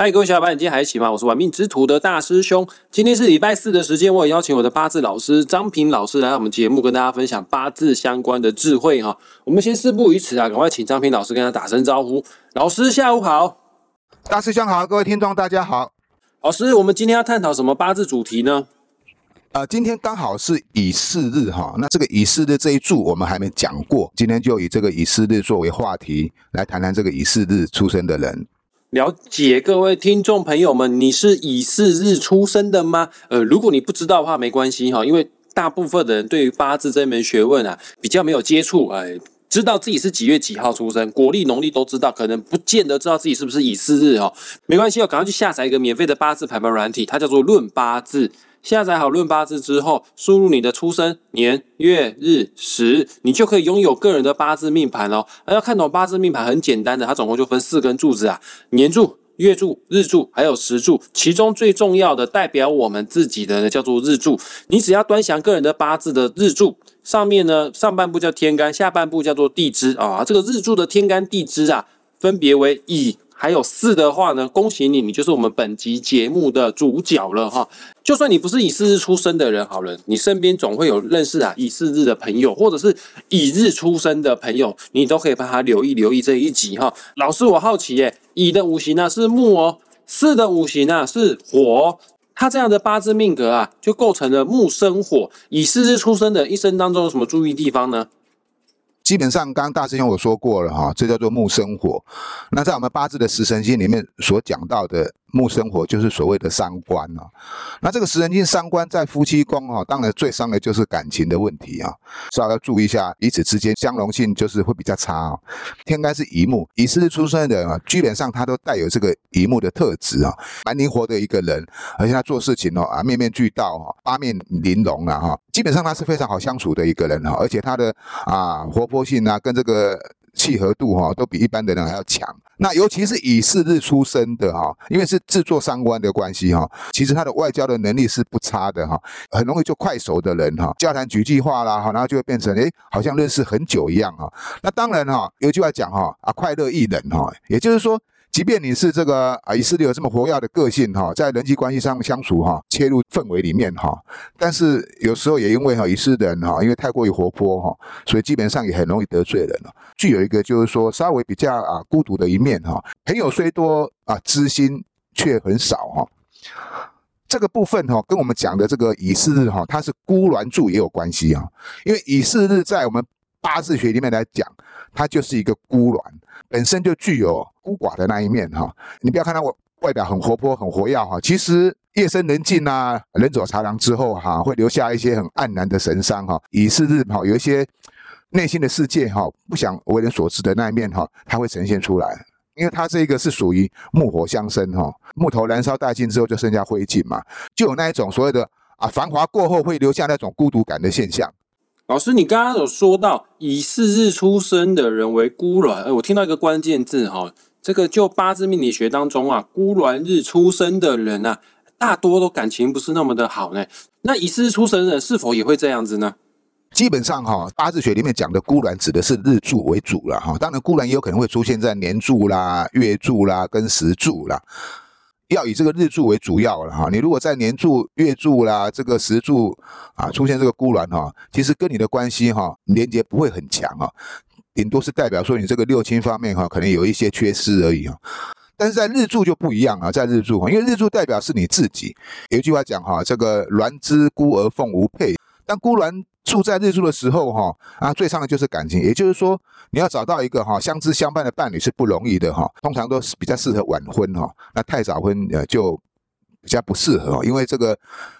嗨，各位小伙伴，你今天还一起吗？我是玩命之徒的大师兄。今天是礼拜四的时间，我也邀请我的八字老师张平老师来到我们节目，跟大家分享八字相关的智慧哈。我们先事不宜迟啊，赶快请张平老师跟他打声招呼。老师下午好，大师兄好，各位听众大家好。老师，我们今天要探讨什么八字主题呢？呃，今天刚好是乙巳日哈，那这个乙巳日这一柱我们还没讲过，今天就以这个乙巳日作为话题来谈谈这个乙巳日出生的人。了解各位听众朋友们，你是乙巳日出生的吗？呃，如果你不知道的话，没关系哈，因为大部分的人对于八字这门学问啊比较没有接触，哎，知道自己是几月几号出生，国历农历都知道，可能不见得知道自己是不是乙巳日哈。没关系哦，赶快去下载一个免费的八字排盘软体，它叫做论八字。下载好论八字之后，输入你的出生年月日时，你就可以拥有个人的八字命盘哦。而要看懂八字命盘很简单的，它总共就分四根柱子啊：年柱、月柱、日柱，还有时柱。其中最重要的代表我们自己的呢，叫做日柱。你只要端详个人的八字的日柱，上面呢上半部叫天干，下半部叫做地支啊。这个日柱的天干地支啊，分别为乙。还有四的话呢，恭喜你，你就是我们本集节目的主角了哈。就算你不是乙巳日出生的人，好了，你身边总会有认识啊乙巳日的朋友，或者是乙日出生的朋友，你都可以帮他留意留意这一集哈。老师，我好奇耶，乙的五行呢是木哦，巳的五行呢是火，他这样的八字命格啊，就构成了木生火。乙巳日出生的一生当中有什么注意地方呢？基本上，刚刚大师兄我说过了哈，这叫做木生火。那在我们八字的食神星里面所讲到的。木生火就是所谓的伤官啊，那这个食神星伤官在夫妻宫啊，当然最伤的就是感情的问题啊，所以要注意一下，彼此之间相容性就是会比较差啊。天干是乙木，乙巳出生的人啊，基本上他都带有这个乙木的特质啊，蛮灵活的一个人，而且他做事情哦啊面面俱到哈，八面玲珑啊哈，基本上他是非常好相处的一个人哈，而且他的啊活泼性啊跟这个。契合度哈都比一般的人还要强，那尤其是以巳日出生的哈，因为是制作三官的关系哈，其实他的外交的能力是不差的哈，很容易就快熟的人哈，交谈几句话啦哈，然后就会变成哎，好像认识很久一样哈。那当然哈，有句话讲哈啊，快乐易冷哈，也就是说。即便你是这个啊，以色列有这么活跃的个性哈，在人际关系上相处哈，切入氛围里面哈，但是有时候也因为哈，以色列人哈，因为太过于活泼哈，所以基本上也很容易得罪人了。具有一个就是说稍微比较啊孤独的一面哈，朋友虽多啊，知心却很少哈。这个部分哈，跟我们讲的这个以巳日哈，它是孤鸾柱也有关系啊，因为以巳日在我们八字学里面来讲，它就是一个孤鸾。本身就具有孤寡的那一面哈，你不要看他外外表很活泼很活跃哈，其实夜深人静啊，人走茶凉之后哈，会留下一些很黯然的神伤哈。以是日哈，有一些内心的世界哈，不想为人所知的那一面哈，它会呈现出来。因为它这个是属于木火相生哈，木头燃烧殆尽之后就剩下灰烬嘛，就有那一种所谓的啊繁华过后会留下那种孤独感的现象。老师，你刚刚有说到以四日出生的人为孤鸾，哎，我听到一个关键字哈，这个就八字命理学当中啊，孤鸾日出生的人啊，大多都感情不是那么的好呢。那以四日出生的人是否也会这样子呢？基本上哈，八字学里面讲的孤鸾指的是日柱为主了哈，当然孤鸾也有可能会出现在年柱啦、月柱啦跟时柱啦。要以这个日柱为主要了哈，你如果在年柱、月柱啦、这个时柱啊出现这个孤鸾哈，其实跟你的关系哈连接不会很强啊，顶多是代表说你这个六亲方面哈可能有一些缺失而已啊。但是在日柱就不一样啊，在日柱，因为日柱代表是你自己，有一句话讲哈，这个鸾之孤而凤无配，但孤鸾。住在日柱的时候，哈啊，最伤的就是感情，也就是说，你要找到一个哈相知相伴的伴侣是不容易的哈，通常都是比较适合晚婚哈，那太早婚呃就比较不适合，因为这个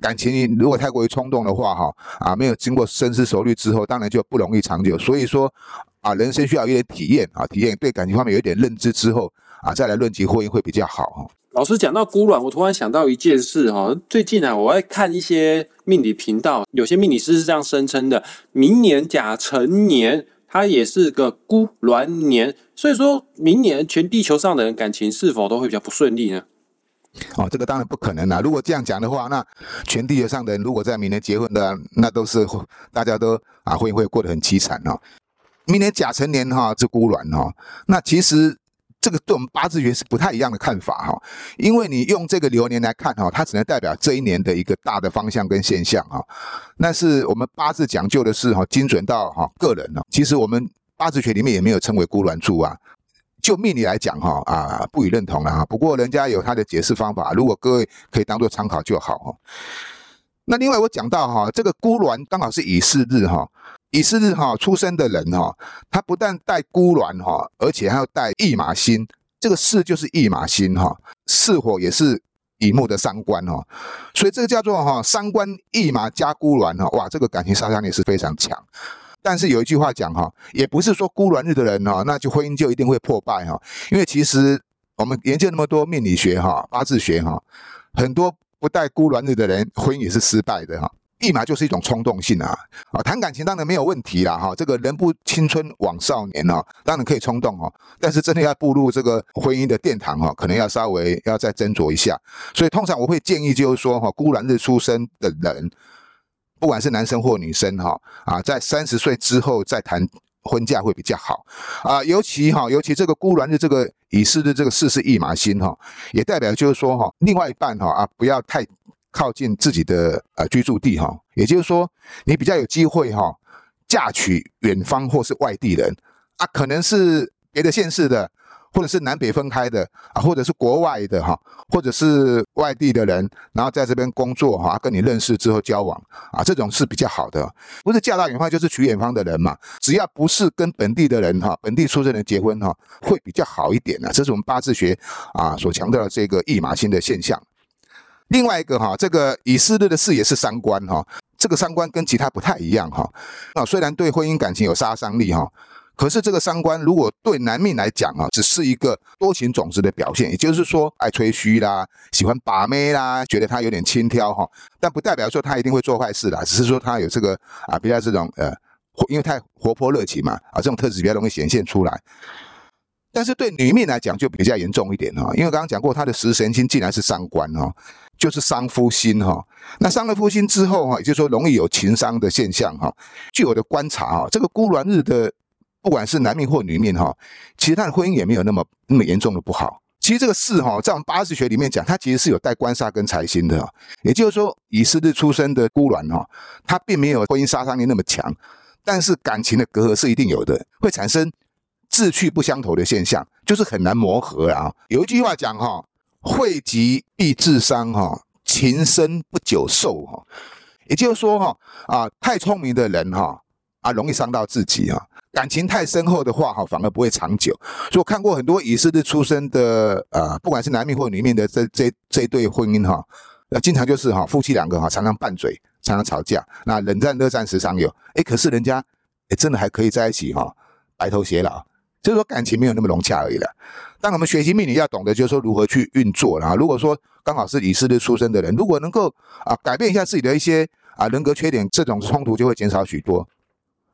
感情如果太过于冲动的话，哈啊没有经过深思熟虑之后，当然就不容易长久。所以说啊，人生需要一点体验啊，体验对感情方面有一点认知之后啊，再来论及婚姻会比较好哈。老师讲到孤鸾，我突然想到一件事哈。最近啊，我在看一些命理频道，有些命理师是这样声称的：明年甲辰年，它也是个孤鸾年。所以说明年全地球上的人感情是否都会比较不顺利呢？哦，这个当然不可能啦。如果这样讲的话，那全地球上的人如果在明年结婚的，那都是大家都啊会会过得很凄惨哦。明年甲辰年哈是孤鸾哈，那其实。这个对我们八字学是不太一样的看法哈，因为你用这个流年来看哈，它只能代表这一年的一个大的方向跟现象哈。那是我们八字讲究的是哈，精准到哈个人呢。其实我们八字学里面也没有称为孤鸾柱啊。就命理来讲哈啊，不予认同了哈。不过人家有他的解释方法，如果各位可以当做参考就好哈。那另外我讲到哈，这个孤鸾刚好是乙巳日哈，乙巳日哈出生的人哈，他不但带孤鸾哈，而且还要带驿马星。这个巳就是驿马星哈，巳火也是乙木的三官哈，所以这个叫做哈三官驿马加孤鸾哈，哇，这个感情杀伤力是非常强。但是有一句话讲哈，也不是说孤鸾日的人哈，那就婚姻就一定会破败哈。因为其实我们研究那么多命理学哈、八字学哈，很多不带孤鸾日的人婚姻也是失败的哈。一马就是一种冲动性啊啊，谈感情当然没有问题啦哈。这个人不青春枉少年哈，当然可以冲动哈。但是真的要步入这个婚姻的殿堂哈，可能要稍微要再斟酌一下。所以通常我会建议就是说哈，孤鸾日出生的人。不管是男生或女生哈啊，在三十岁之后再谈婚嫁会比较好啊，尤其哈，尤其这个孤鸾的这个乙巳的这个巳是一马星哈，也代表就是说哈，另外一半哈啊不要太靠近自己的呃居住地哈，也就是说你比较有机会哈嫁娶远方或是外地人啊，可能是别的县市的。或者是南北分开的啊，或者是国外的哈，或者是外地的人，然后在这边工作哈，跟你认识之后交往啊，这种是比较好的。不是嫁到远方，就是娶远方的人嘛。只要不是跟本地的人哈，本地出生人结婚哈，会比较好一点的。这是我们八字学啊所强调的这个驿马星的现象。另外一个哈，这个乙巳日的巳也是三官哈，这个三官跟其他不太一样哈。啊，虽然对婚姻感情有杀伤力哈。可是这个三观如果对男命来讲啊，只是一个多情种子的表现，也就是说爱吹嘘啦，喜欢把妹啦，觉得他有点轻佻哈，但不代表说他一定会做坏事啦，只是说他有这个啊比较这种呃，因为太活泼热情嘛啊，这种特质比较容易显现出来。但是对女命来讲就比较严重一点哈，因为刚刚讲过她的食神星竟然是三官哈，就是伤夫心哈，那伤了夫心之后哈，也就是说容易有情伤的现象哈。据我的观察哈，这个孤鸾日的。不管是男命或女命哈，其实他的婚姻也没有那么那么严重的不好。其实这个事哈，在我们八字学里面讲，它其实是有带官煞跟财星的。也就是说，乙巳日出生的孤鸾哈，他并没有婚姻杀伤力那么强，但是感情的隔阂是一定有的，会产生志趣不相投的现象，就是很难磨合啊。有一句话讲哈，惠及必致伤哈，情深不久寿哈。也就是说哈，啊，太聪明的人哈，啊，容易伤到自己哈。感情太深厚的话，哈，反而不会长久。所以我看过很多乙巳日出生的，呃，不管是男命或女命的这这这对婚姻，哈，那经常就是哈，夫妻两个哈，常常拌嘴，常常吵架，那冷战热战时常有。哎，可是人家，哎，真的还可以在一起哈，白头偕老。就是说感情没有那么融洽而已了。但我们学习命理要懂得，就是说如何去运作啦。如果说刚好是乙巳日出生的人，如果能够啊改变一下自己的一些啊人格缺点，这种冲突就会减少许多。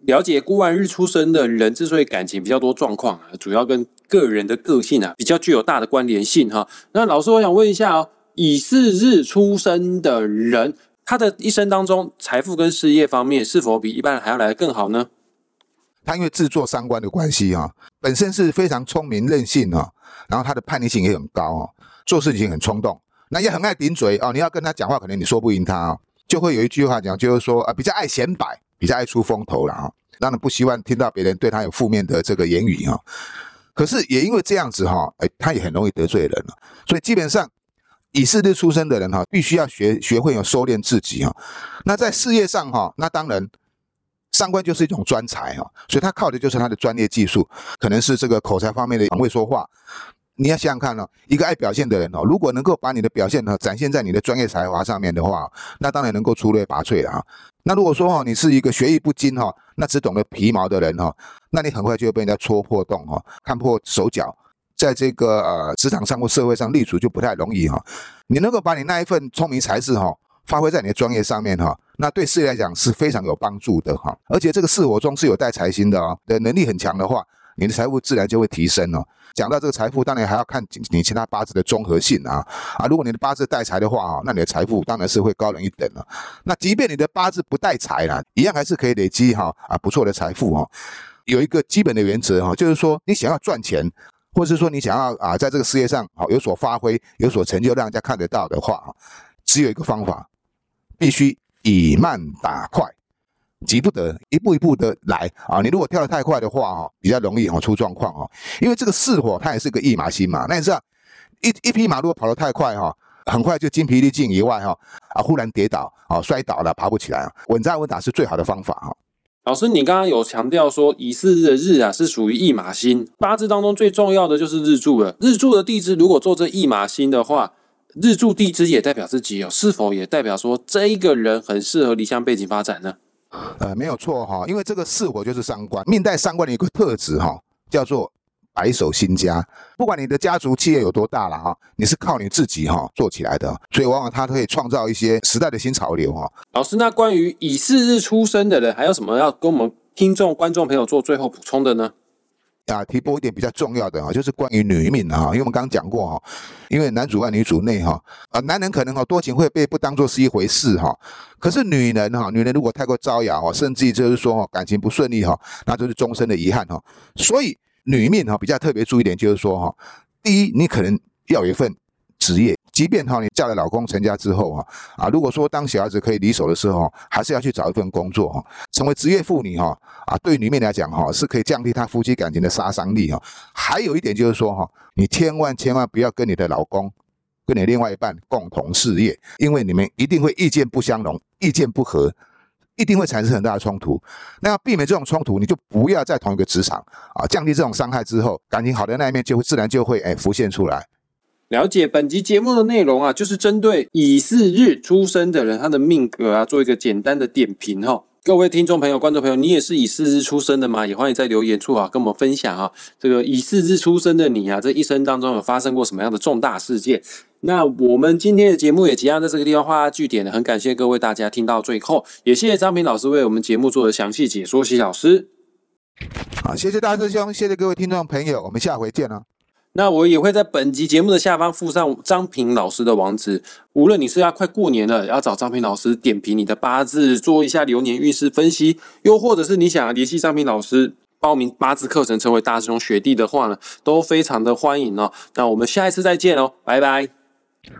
了解孤鸾日出生的人之所以感情比较多状况啊，主要跟个人的个性啊比较具有大的关联性哈。那老师，我想问一下哦，乙巳日出生的人，他的一生当中财富跟事业方面是否比一般人还要来得更好呢？他因为制作三观的关系啊，本身是非常聪明任性啊，然后他的叛逆性也很高啊，做事情很冲动，那也很爱顶嘴啊。你要跟他讲话，可能你说不赢他啊，就会有一句话讲，就是说啊，比较爱显摆。比较爱出风头了哈，让人不希望听到别人对他有负面的这个言语啊。可是也因为这样子哈，哎，他也很容易得罪人了。所以基本上以事日出生的人哈，必须要学学会有收敛自己哈。那在事业上哈，那当然三观就是一种专才哈，所以他靠的就是他的专业技术，可能是这个口才方面的很会说话。你要想想看哦，一个爱表现的人哦，如果能够把你的表现呢展现在你的专业才华上面的话，那当然能够出类拔萃了啊。那如果说哈，你是一个学艺不精哈，那只懂得皮毛的人哈，那你很快就会被人家戳破洞哈，看破手脚，在这个呃职场上或社会上立足就不太容易哈。你能够把你那一份聪明才智哈，发挥在你的专业上面哈，那对事业来讲是非常有帮助的哈。而且这个四火中是有带财星的哦，的能力很强的话，你的财富自然就会提升哦。讲到这个财富，当然还要看你其他八字的综合性啊啊！如果你的八字带财的话啊，那你的财富当然是会高人一等了。那即便你的八字不带财啦，一样还是可以累积哈啊不错的财富哈。有一个基本的原则哈，就是说你想要赚钱，或者是说你想要啊在这个事业上好有所发挥、有所成就，让人家看得到的话，只有一个方法，必须以慢打快。急不得，一步一步的来啊！你如果跳得太快的话，哈，比较容易哈出状况哦。因为这个巳火它也是个驿马星嘛，那你知道一一匹马如果跑得太快哈，很快就精疲力尽以外哈，啊，忽然跌倒啊，摔倒了，爬不起来啊，稳扎稳打是最好的方法哈。老师，你刚刚有强调说乙巳日的日啊是属于驿马星，八字当中最重要的就是日柱了。日柱的地支如果做这驿马星的话，日柱地支也代表自己哦，是否也代表说这一个人很适合离乡背景发展呢？呃，没有错哈，因为这个巳火就是伤官，命带伤官的一个特质哈，叫做白手兴家。不管你的家族企业有多大了哈，你是靠你自己哈做起来的，所以往往他可以创造一些时代的新潮流哈。老师，那关于乙巳日出生的人，还有什么要跟我们听众、观众朋友做最后补充的呢？啊，提拨一点比较重要的啊，就是关于女命啊，因为我们刚刚讲过哈，因为男主外女主内哈，啊，男人可能哈多情会被不当做是一回事哈，可是女人哈，女人如果太过招摇哈，甚至于就是说哈感情不顺利哈，那就是终身的遗憾哈，所以女命哈比较特别注意点就是说哈，第一你可能要有一份职业。即便哈你嫁了老公成家之后哈啊，如果说当小孩子可以离手的时候，还是要去找一份工作哈，成为职业妇女哈啊，对女面来讲哈是可以降低她夫妻感情的杀伤力哈。还有一点就是说哈，你千万千万不要跟你的老公，跟你另外一半共同事业，因为你们一定会意见不相容，意见不合，一定会产生很大的冲突。那要避免这种冲突，你就不要在同一个职场啊，降低这种伤害之后，感情好的那一面就会自然就会哎浮现出来。了解本集节目的内容啊，就是针对乙巳日出生的人，他的命格啊，做一个简单的点评哈。各位听众朋友、观众朋友，你也是乙巳日出生的吗？也欢迎在留言处啊，跟我们分享啊。这个乙巳日出生的你啊，这一生当中有发生过什么样的重大事件？那我们今天的节目也即将在这个地方画下句点了。很感谢各位大家听到最后，也谢谢张平老师为我们节目做的详细解说。谢老师，好，谢谢大师兄，谢谢各位听众朋友，我们下回见了。那我也会在本集节目的下方附上张平老师的网址。无论你是要快过年了，要找张平老师点评你的八字，做一下流年运势分析，又或者是你想要联系张平老师报名八字课程，成为大师兄学弟的话呢，都非常的欢迎哦。那我们下一次再见哦，拜拜，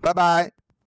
拜拜。